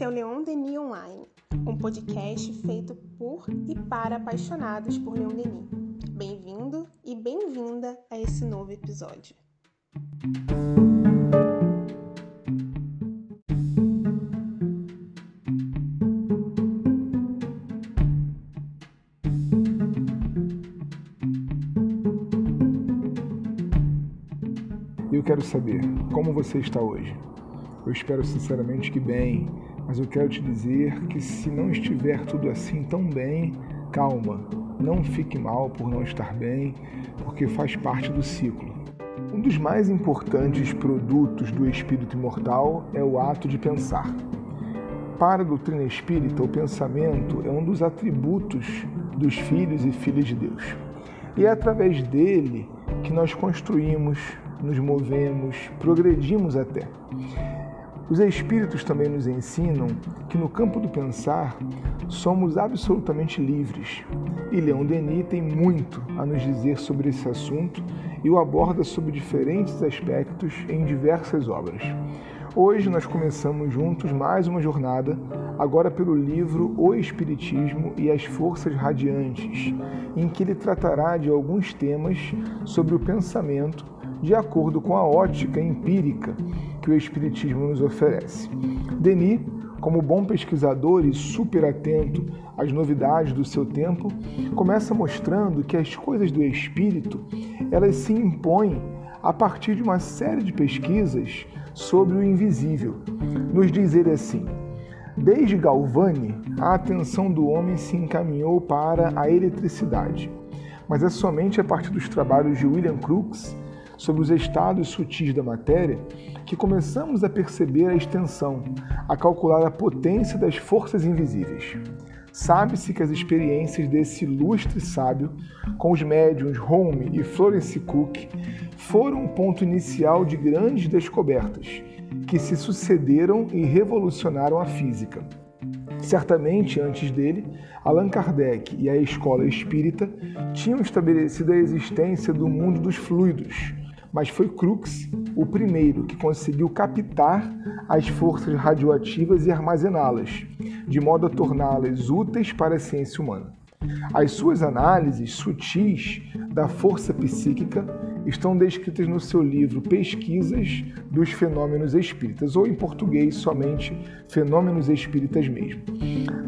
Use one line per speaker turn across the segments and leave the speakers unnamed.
Esse é o Leon Denis Online, um podcast feito por e para apaixonados por Leon Denis. Bem-vindo e bem-vinda a esse novo episódio.
Eu quero saber como você está hoje. Eu espero sinceramente que bem, mas eu quero te dizer que se não estiver tudo assim tão bem, calma, não fique mal por não estar bem, porque faz parte do ciclo. Um dos mais importantes produtos do espírito imortal é o ato de pensar. Para a doutrina espírita, o pensamento é um dos atributos dos filhos e filhas de Deus. E é através dele que nós construímos, nos movemos, progredimos até. Os Espíritos também nos ensinam que no campo do pensar somos absolutamente livres. E Leon Denis tem muito a nos dizer sobre esse assunto e o aborda sob diferentes aspectos em diversas obras. Hoje nós começamos juntos mais uma jornada, agora pelo livro O Espiritismo e as Forças Radiantes, em que ele tratará de alguns temas sobre o pensamento de acordo com a ótica empírica que o Espiritismo nos oferece. Denis, como bom pesquisador e super atento às novidades do seu tempo, começa mostrando que as coisas do espírito elas se impõem a partir de uma série de pesquisas sobre o invisível. Nos diz ele assim: Desde Galvani, a atenção do homem se encaminhou para a eletricidade, mas é somente a partir dos trabalhos de William Crookes sobre os estados sutis da matéria que começamos a perceber a extensão, a calcular a potência das forças invisíveis. Sabe-se que as experiências desse ilustre sábio, com os médiums Home e Florence Cook, foram um ponto inicial de grandes descobertas que se sucederam e revolucionaram a física. Certamente, antes dele, Allan Kardec e a escola espírita tinham estabelecido a existência do mundo dos fluidos, mas foi Crookes o primeiro que conseguiu captar as forças radioativas e armazená-las, de modo a torná-las úteis para a ciência humana. As suas análises sutis da força psíquica estão descritas no seu livro Pesquisas dos Fenômenos Espíritas, ou em português somente Fenômenos Espíritas mesmo.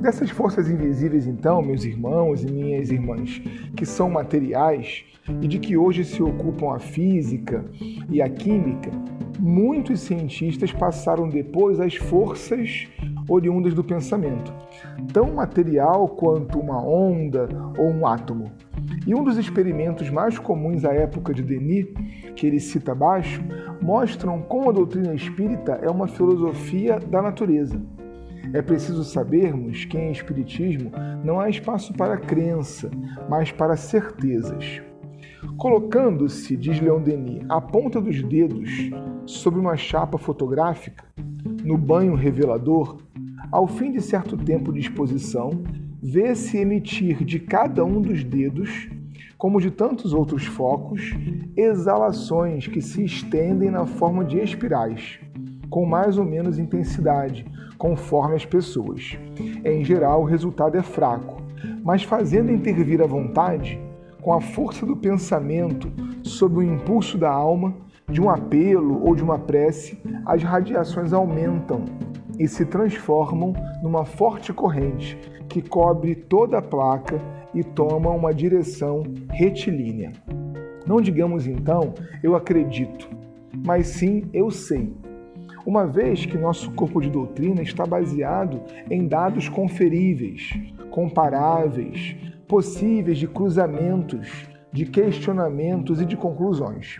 Dessas forças invisíveis, então, meus irmãos e minhas irmãs, que são materiais e de que hoje se ocupam a física e a química, muitos cientistas passaram depois às forças oriundas do pensamento, tão material quanto uma onda ou um átomo. E um dos experimentos mais comuns à época de Denis, que ele cita abaixo, mostram como a doutrina espírita é uma filosofia da natureza. É preciso sabermos que em Espiritismo não há espaço para crença, mas para certezas. Colocando-se, diz Leon Denis, a ponta dos dedos sobre uma chapa fotográfica, no banho revelador, ao fim de certo tempo de exposição, vê-se emitir de cada um dos dedos, como de tantos outros focos, exalações que se estendem na forma de espirais, com mais ou menos intensidade, conforme as pessoas. Em geral, o resultado é fraco, mas fazendo intervir a vontade, com a força do pensamento, sob o impulso da alma, de um apelo ou de uma prece, as radiações aumentam e se transformam numa forte corrente que cobre toda a placa e toma uma direção retilínea. Não digamos então eu acredito, mas sim eu sei. Uma vez que nosso corpo de doutrina está baseado em dados conferíveis, comparáveis, possíveis de cruzamentos, de questionamentos e de conclusões.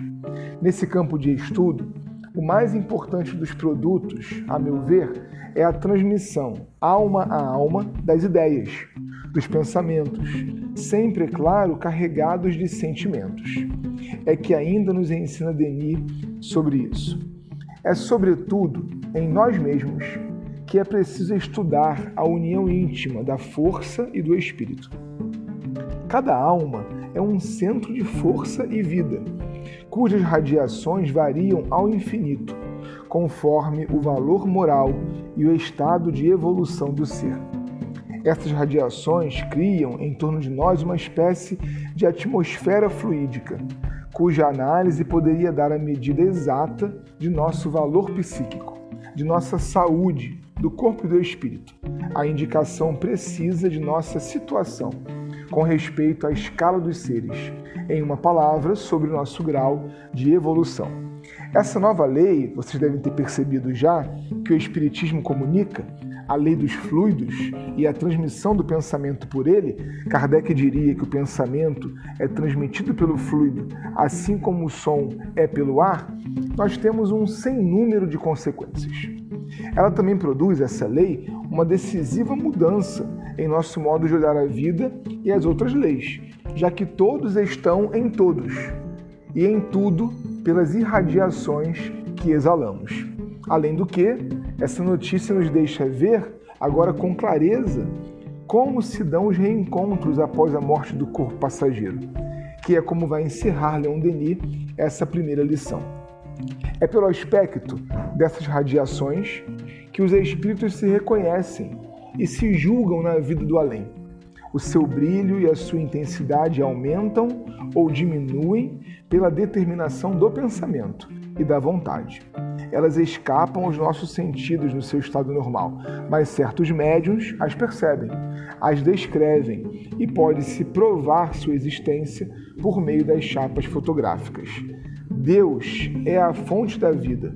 Nesse campo de estudo, o mais importante dos produtos, a meu ver, é a transmissão alma a alma das ideias, dos pensamentos, sempre, é claro, carregados de sentimentos. É que ainda nos ensina Denis sobre isso. É, sobretudo, em nós mesmos que é preciso estudar a união íntima da força e do espírito. Cada alma é um centro de força e vida, cujas radiações variam ao infinito conforme o valor moral e o estado de evolução do ser. Essas radiações criam em torno de nós uma espécie de atmosfera fluídica, cuja análise poderia dar a medida exata de nosso valor psíquico, de nossa saúde, do corpo e do espírito, a indicação precisa de nossa situação com respeito à escala dos seres, em uma palavra, sobre o nosso grau de evolução. Essa nova lei, vocês devem ter percebido já, que o Espiritismo comunica, a lei dos fluidos e a transmissão do pensamento por ele, Kardec diria que o pensamento é transmitido pelo fluido, assim como o som é pelo ar, nós temos um sem número de consequências. Ela também produz, essa lei, uma decisiva mudança em nosso modo de olhar a vida e as outras leis, já que todos estão em todos e em tudo pelas irradiações que exalamos. Além do que, essa notícia nos deixa ver, agora com clareza, como se dão os reencontros após a morte do corpo passageiro, que é como vai encerrar Leon Denis essa primeira lição. É pelo aspecto dessas radiações que os espíritos se reconhecem e se julgam na vida do além. O seu brilho e a sua intensidade aumentam ou diminuem pela determinação do pensamento e da vontade. Elas escapam aos nossos sentidos no seu estado normal, mas certos médiums as percebem, as descrevem e pode-se provar sua existência por meio das chapas fotográficas. Deus é a fonte da vida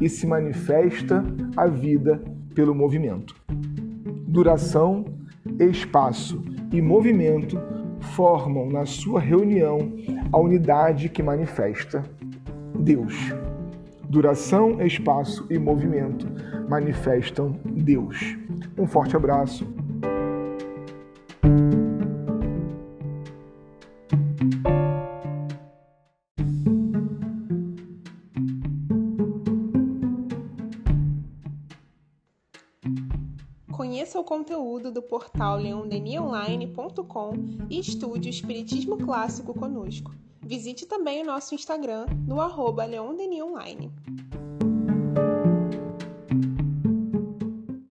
e se manifesta a vida pelo movimento. Duração, espaço e movimento formam na sua reunião a unidade que manifesta Deus. Duração, espaço e movimento manifestam Deus. Um forte abraço
conteúdo do portal leondenionline.com e estude o Espiritismo Clássico conosco. Visite também o nosso Instagram no arroba leondenionline.